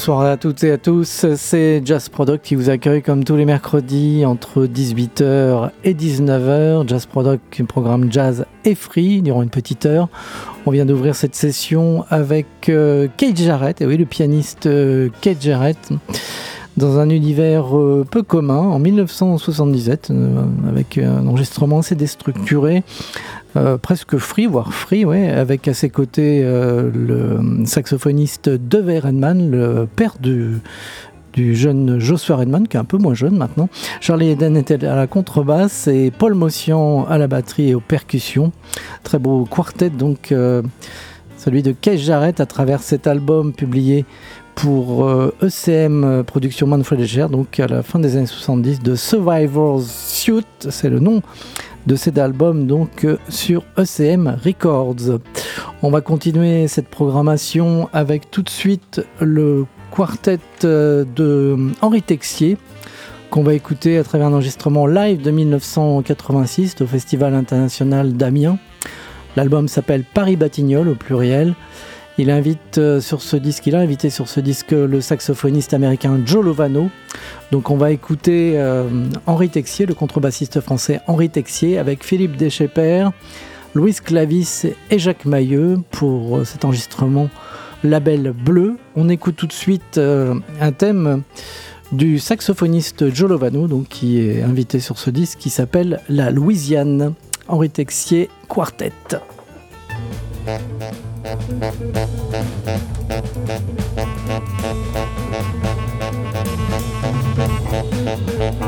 Bonsoir à toutes et à tous, c'est Jazz Product qui vous accueille comme tous les mercredis entre 18h et 19h. Jazz Product, un programme jazz et free durant une petite heure. On vient d'ouvrir cette session avec euh, Kate Jarrett, et oui, le pianiste euh, Kate Jarrett, dans un univers euh, peu commun en 1977, avec un enregistrement assez déstructuré. Presque free, voire free, ouais, avec à ses côtés le saxophoniste Dave Redman, le père du, jeune Joshua Redman, qui est un peu moins jeune maintenant. Charlie Eden était à la contrebasse et Paul Motion à la batterie et aux percussions. Très beau quartet, donc euh, celui de Keith Jarrett à travers cet album publié pour ECM euh, e Production Manfred donc à la fin des années 70 de Survivor's Suit, c'est le nom de cet album donc euh, sur ECM Records. On va continuer cette programmation avec tout de suite le quartet euh, de Henri Texier qu'on va écouter à travers un enregistrement live de 1986 au Festival international d'Amiens. L'album s'appelle Paris Batignolles au pluriel. Euh, il a invité sur ce disque le saxophoniste américain Joe Lovano. Donc on va écouter euh, Henri Texier, le contrebassiste français Henri Texier, avec Philippe Deschepers, Louis Clavis et Jacques Mailleux pour cet enregistrement label bleu. On écoute tout de suite euh, un thème du saxophoniste Joe Lovano, donc, qui est invité sur ce disque, qui s'appelle La Louisiane, Henri Texier Quartet. Thank you.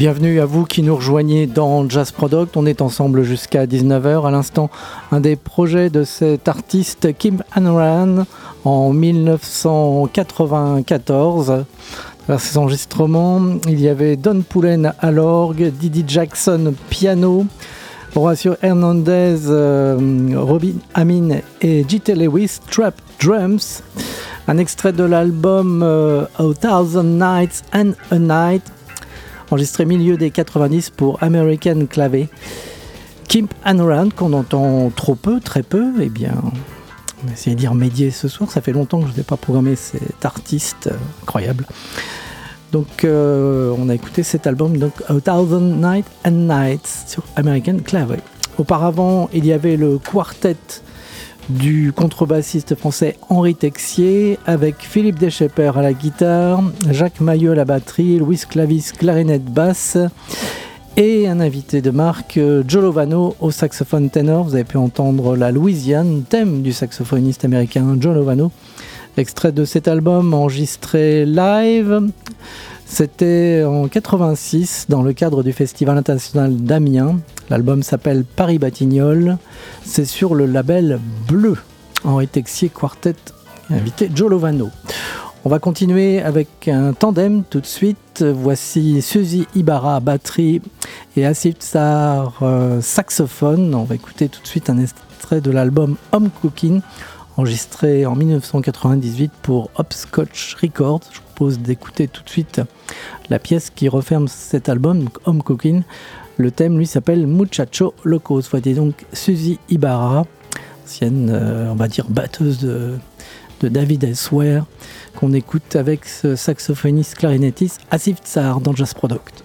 Bienvenue à vous qui nous rejoignez dans Jazz Product. On est ensemble jusqu'à 19h. À l'instant, un des projets de cet artiste Kim Hanran en 1994. À ses enregistrements, il y avait Don Pullen à l'orgue, Didi Jackson piano, Horacio Hernandez, euh, Robin Amin et J.T. Lewis trap drums. Un extrait de l'album euh, A Thousand Nights and a Night enregistré milieu des 90 pour American Clave. Kim Hanrahan, qu'on entend trop peu, très peu, eh bien, on va essayer d'y remédier ce soir. Ça fait longtemps que je n'ai pas programmé cet artiste euh, incroyable. Donc, euh, on a écouté cet album, donc A Thousand Nights and Nights sur American Clave. Auparavant, il y avait le quartet du contrebassiste français Henri Texier, avec Philippe Deschepper à la guitare, Jacques Maillot à la batterie, Louis Clavis clarinette basse et un invité de marque, Joe Lovano au saxophone ténor. Vous avez pu entendre la Louisiane, thème du saxophoniste américain Joe Lovano. Extrait de cet album enregistré live. C'était en 86 dans le cadre du Festival international d'Amiens L'album s'appelle Paris Batignolles. C'est sur le label Bleu. Henri Texier Quartet, invité Joe Lovano. On va continuer avec un tandem tout de suite. Voici Suzy Ibarra, batterie, et Asif Tsar, euh, saxophone. On va écouter tout de suite un extrait de l'album Home Cooking, enregistré en 1998 pour Hopscotch Records. Je vous propose d'écouter tout de suite la pièce qui referme cet album, Home Cooking. Le thème, lui, s'appelle Muchacho Locos. Voyez donc Suzy Ibarra, ancienne, euh, on va dire, batteuse de, David Elsewhere, qu'on écoute avec ce saxophoniste clarinettiste Asif Tsar dans Jazz Product.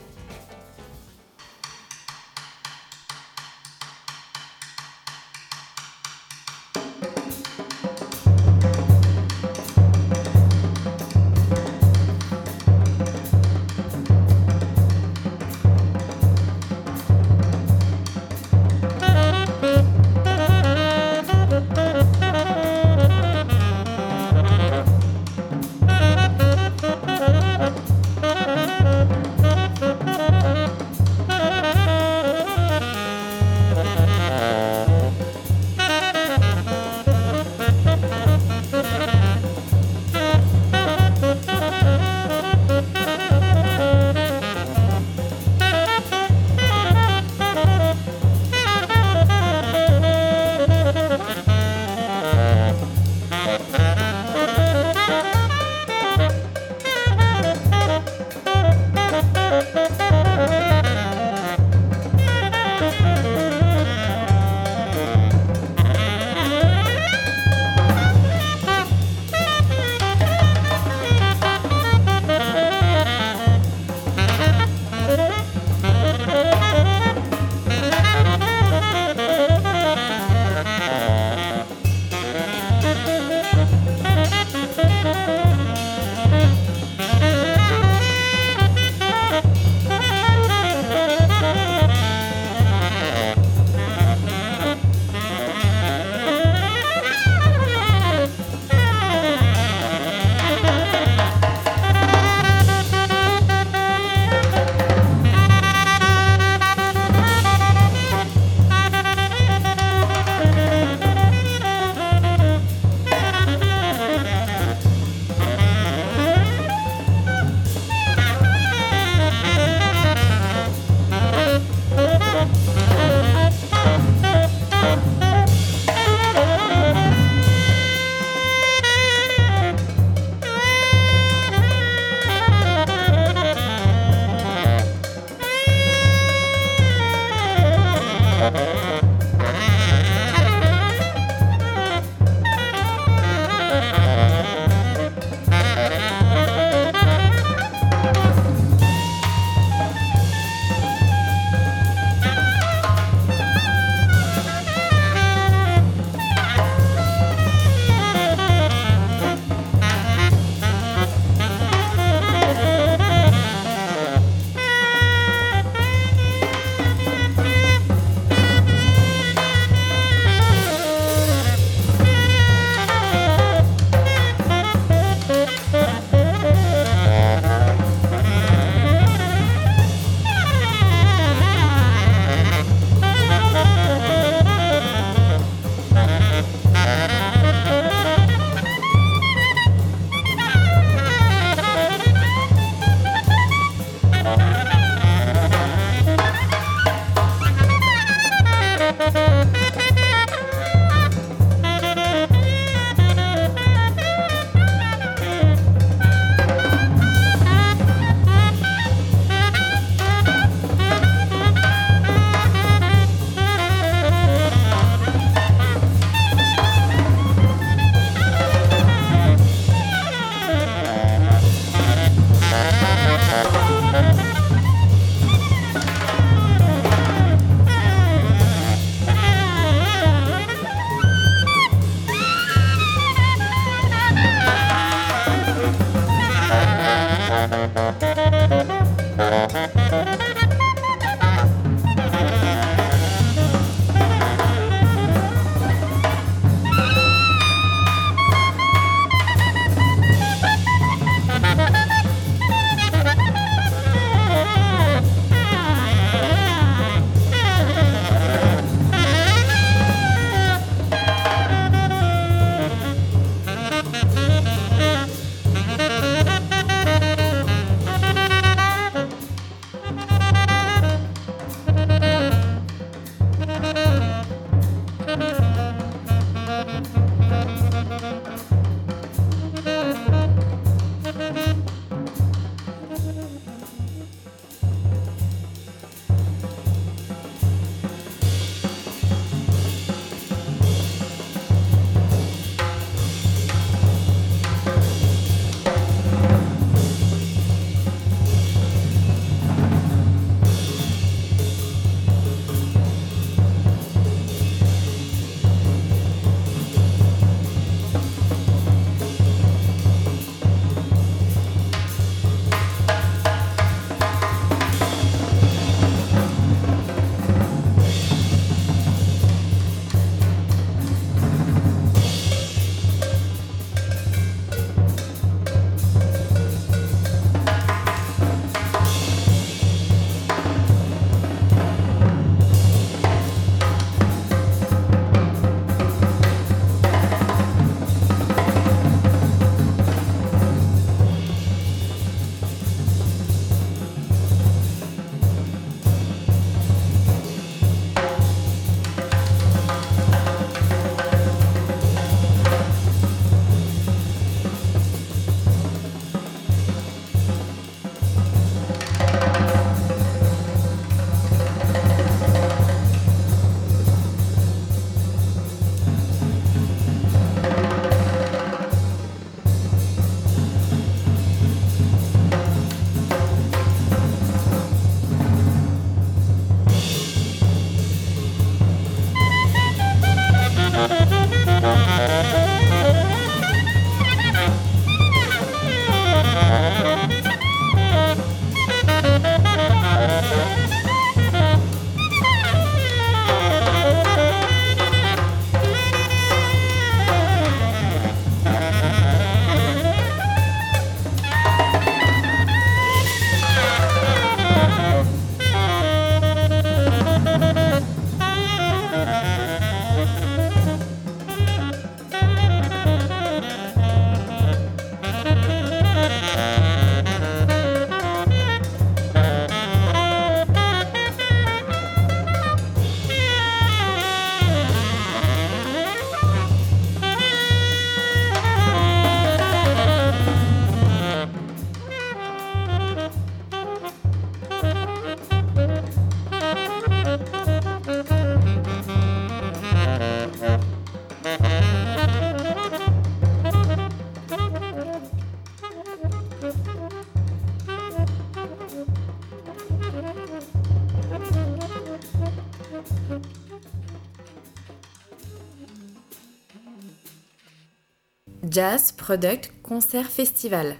Jazz Product Concert Festival.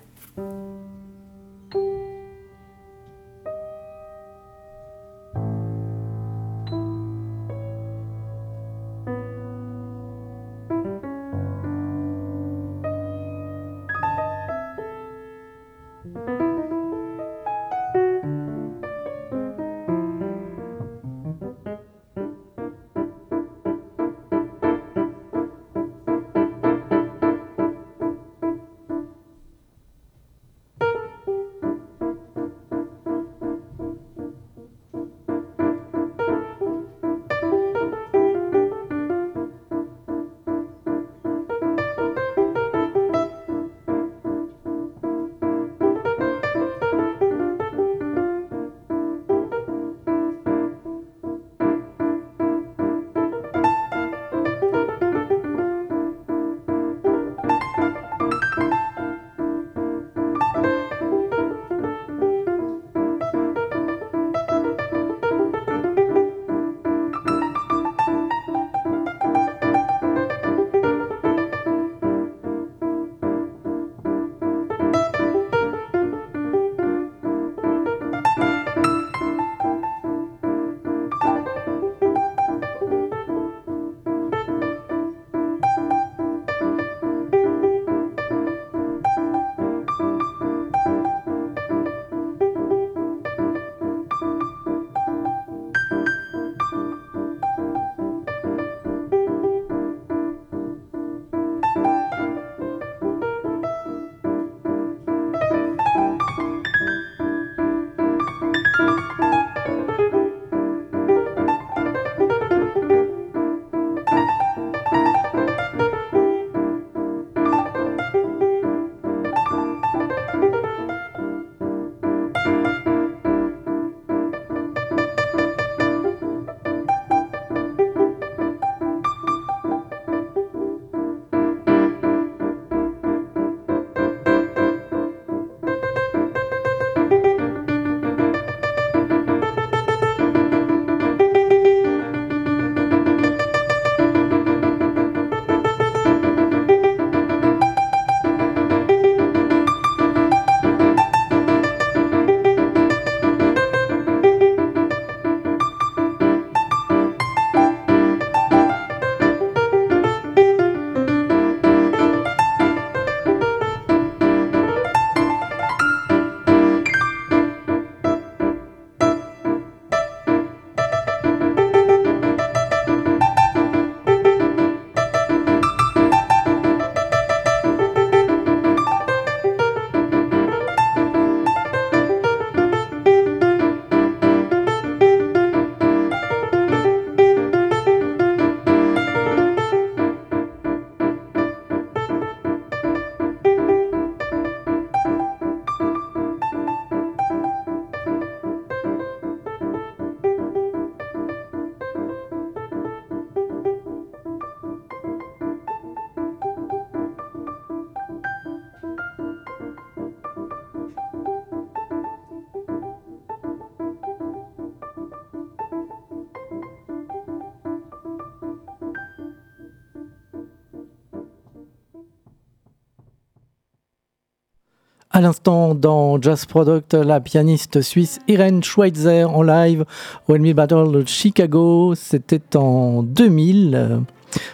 À l'instant, dans Jazz Product, la pianiste suisse Irene Schweitzer en live au Enemy Battle de Chicago. C'était en 2000,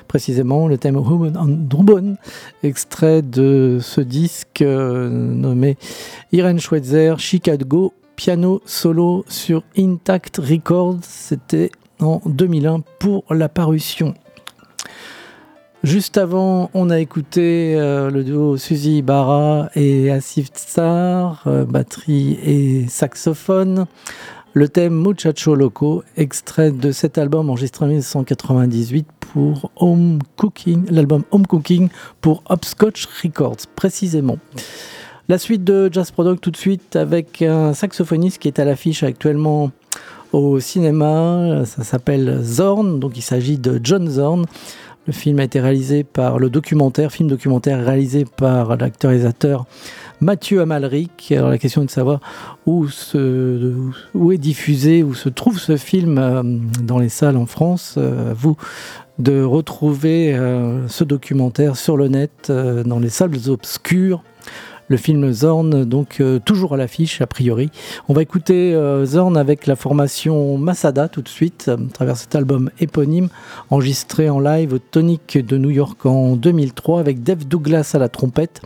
précisément, le thème Human on extrait de ce disque euh, nommé Irene Schweitzer, Chicago, piano solo sur Intact Records. C'était en 2001 pour la parution. Juste avant, on a écouté euh, le duo Suzy Barra et Asif Tsar, euh, batterie et saxophone. Le thème Muchacho Loco, extrait de cet album enregistré en 1998 pour Home Cooking, l'album Home Cooking pour Hopscotch Records, précisément. La suite de Jazz Product tout de suite avec un saxophoniste qui est à l'affiche actuellement au cinéma. Ça s'appelle Zorn, donc il s'agit de John Zorn. Le film a été réalisé par le documentaire, film documentaire réalisé par l'acteur-réalisateur Mathieu Amalric. Alors la question est de savoir où, se, où est diffusé, où se trouve ce film euh, dans les salles en France. Euh, vous de retrouver euh, ce documentaire sur le net, dans les salles obscures le film Zorn, donc euh, toujours à l'affiche a priori. On va écouter euh, Zorn avec la formation Masada tout de suite, à travers cet album éponyme, enregistré en live au Tonic de New York en 2003 avec Dave Douglas à la trompette.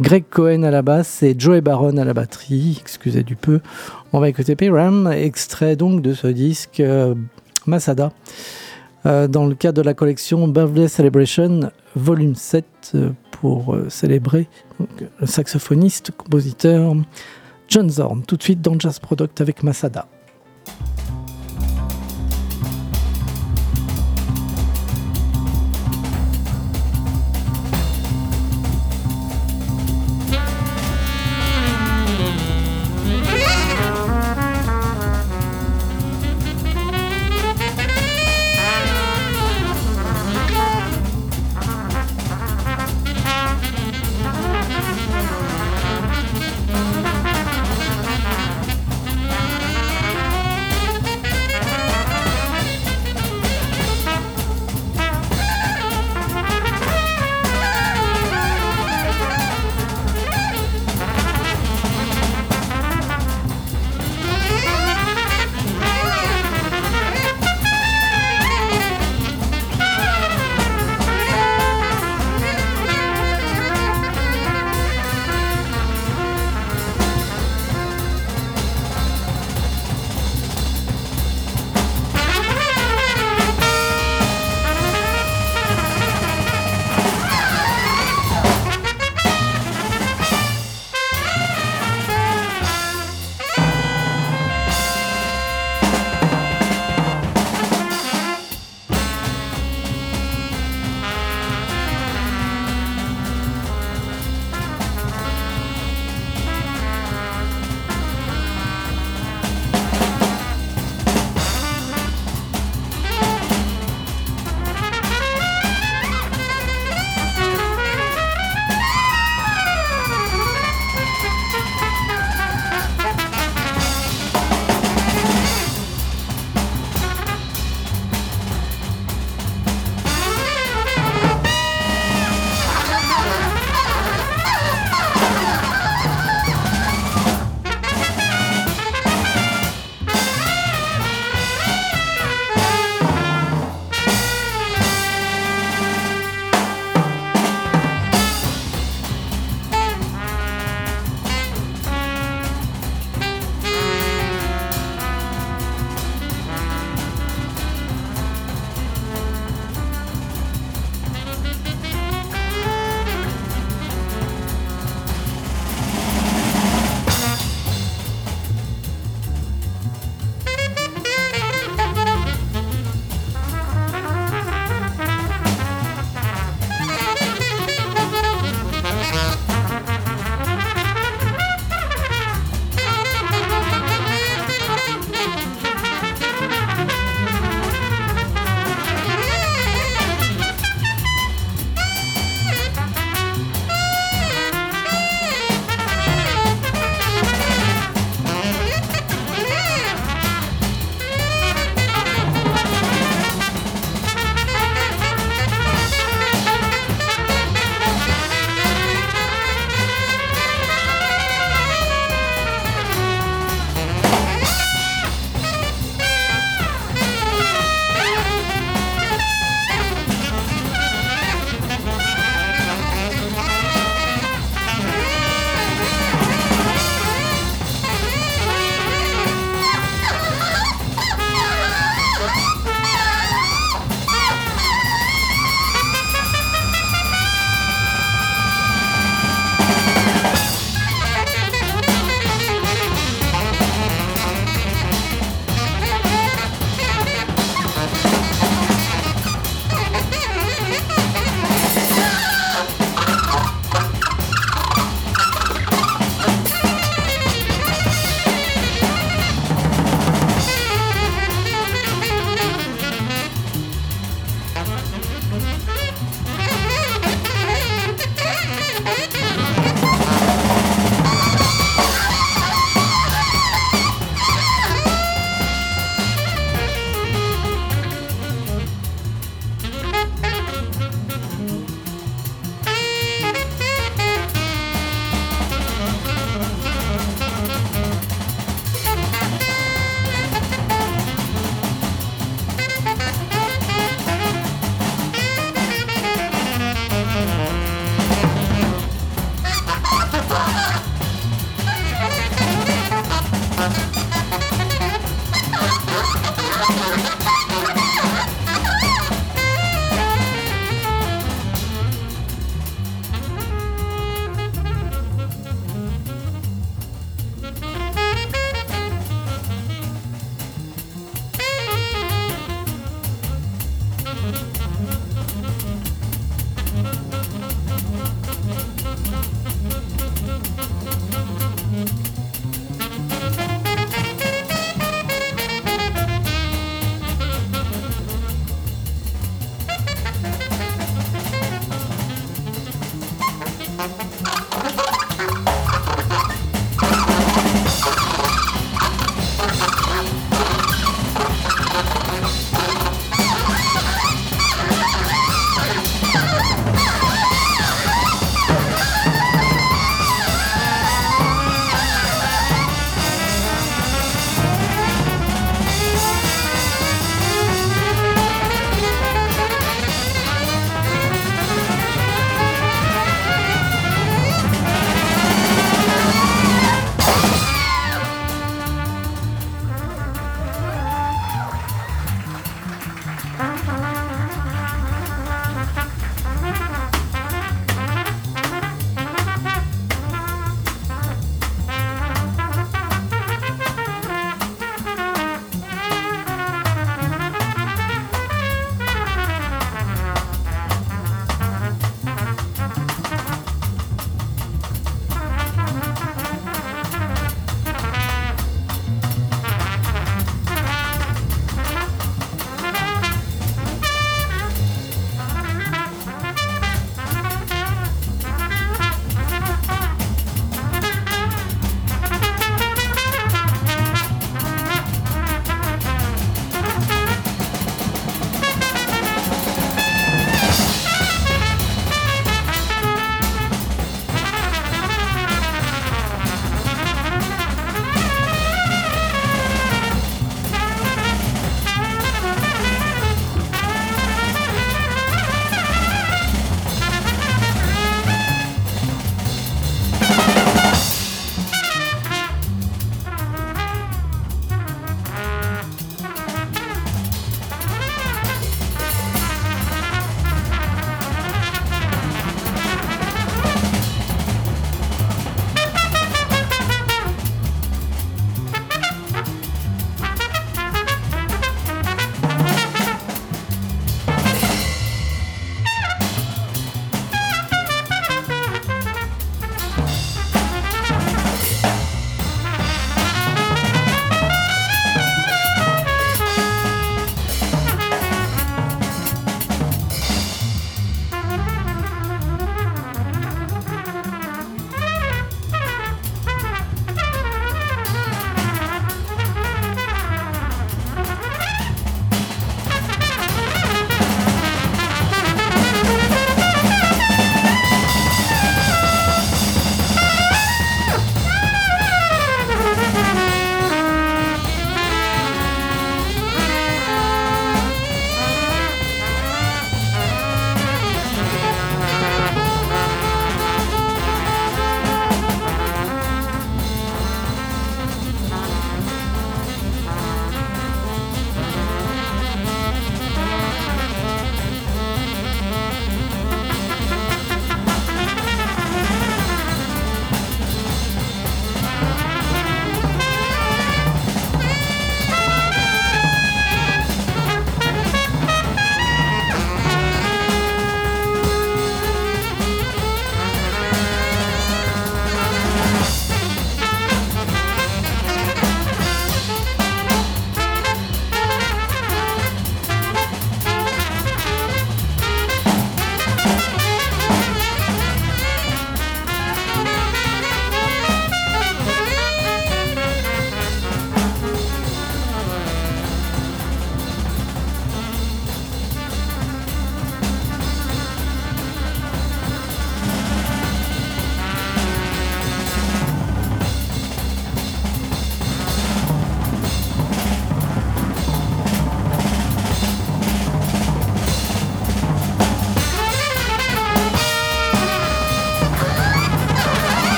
Greg Cohen à la basse et Joey Baron à la batterie, excusez du peu. On va écouter Pyram, extrait donc de ce disque euh, dans le cadre de la collection Birthday Celebration, volume 7, pour célébrer le saxophoniste, compositeur John Zorn, tout de suite dans Jazz Product avec Masada.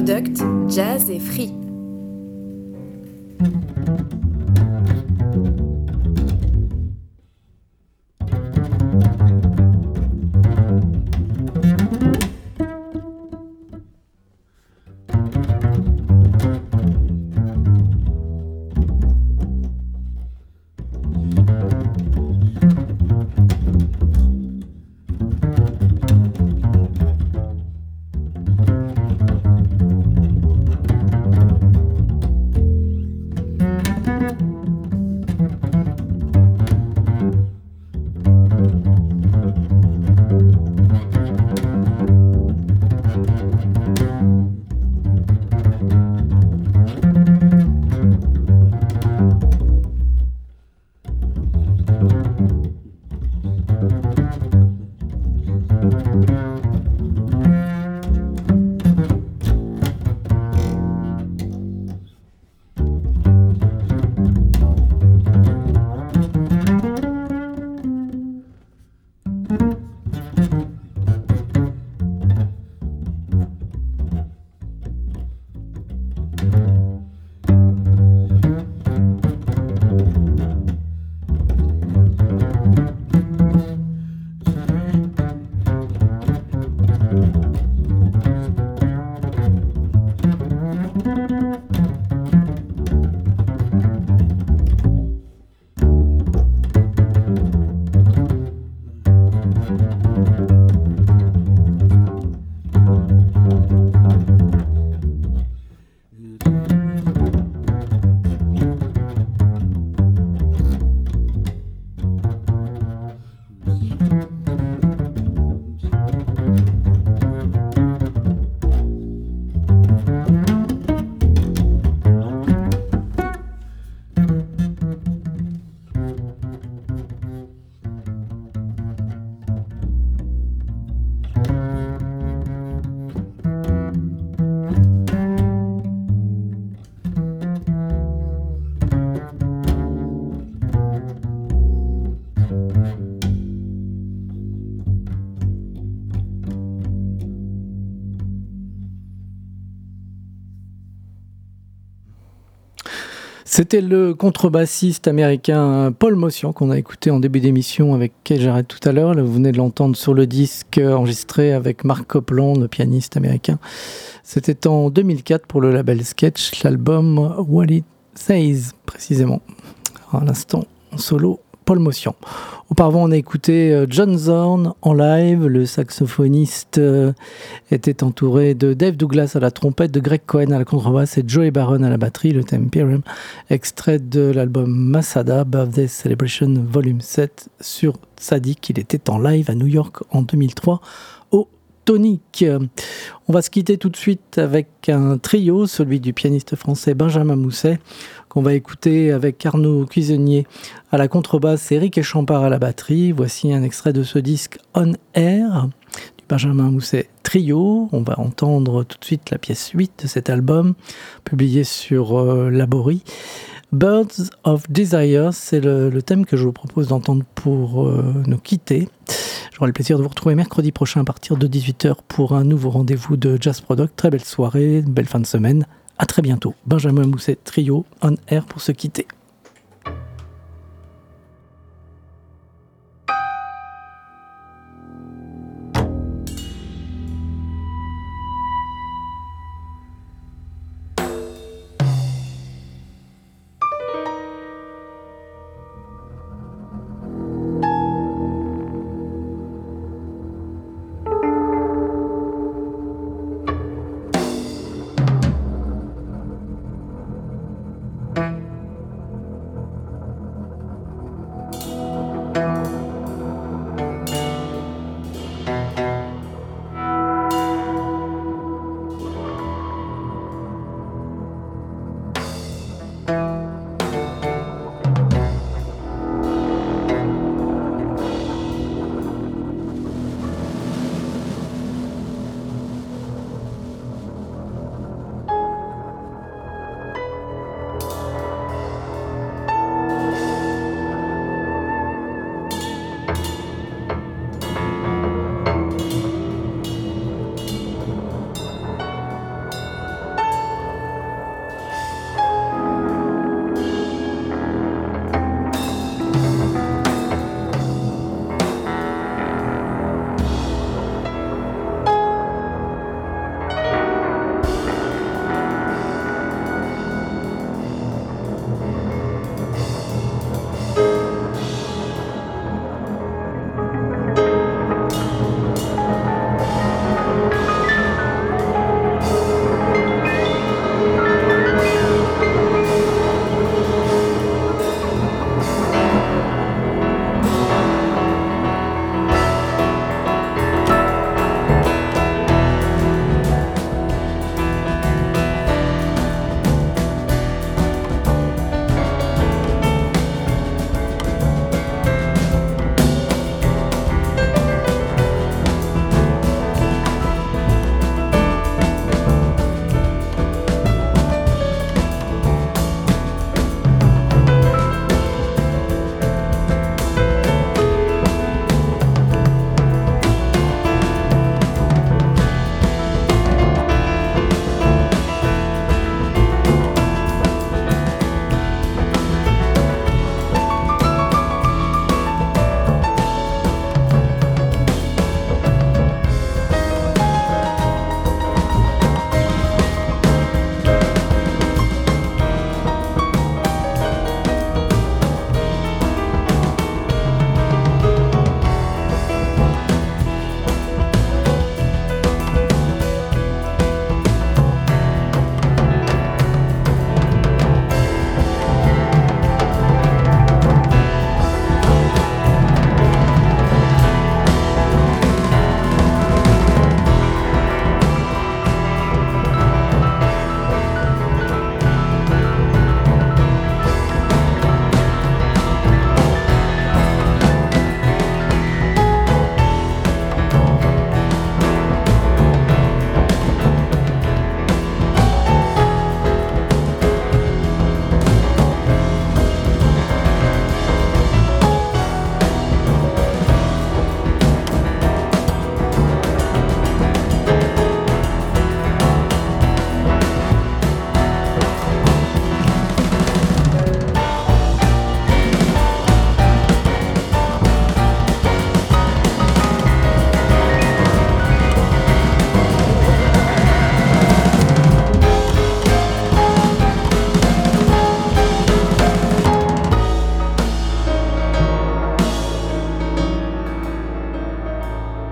Product, jazz et free. C'était le contrebassiste américain Paul Motion qu'on a écouté en début d'émission avec qui j'arrête tout à l'heure. Vous venez de l'entendre sur le disque enregistré avec Mark Copland, le pianiste américain. C'était en 2004 pour le label Sketch, l'album What It Says précisément. À l'instant, en solo Paul Motion. Auparavant, on a écouté euh, John Zorn en live. Le saxophoniste euh, était entouré de Dave Douglas à la trompette, de Greg Cohen à la contrebasse et Joey Barron à la batterie, le Temperium, extrait de l'album Masada Birthday Celebration Volume 7 sur Sadik. Il était en live à New York en 2003 au Tonic. On va se quitter tout de suite avec un trio, celui du pianiste français Benjamin Mousset qu'on va écouter avec Arnaud Cuisinier à la contrebasse et Eric Champard à la batterie. Voici un extrait de ce disque On Air du Benjamin Mousset Trio. On va entendre tout de suite la pièce 8 de cet album, publié sur euh, Laborie. Birds of Desire, c'est le, thème que je vous propose d'entendre pour euh, nous quitter. J'aurai le plaisir de vous retrouver mercredi prochain à partir de 18h pour un nouveau rendez-vous de Jazz Product. Très belle soirée, belle fin de semaine. À très bientôt. Benjamin Mousset, trio on air pour se quitter.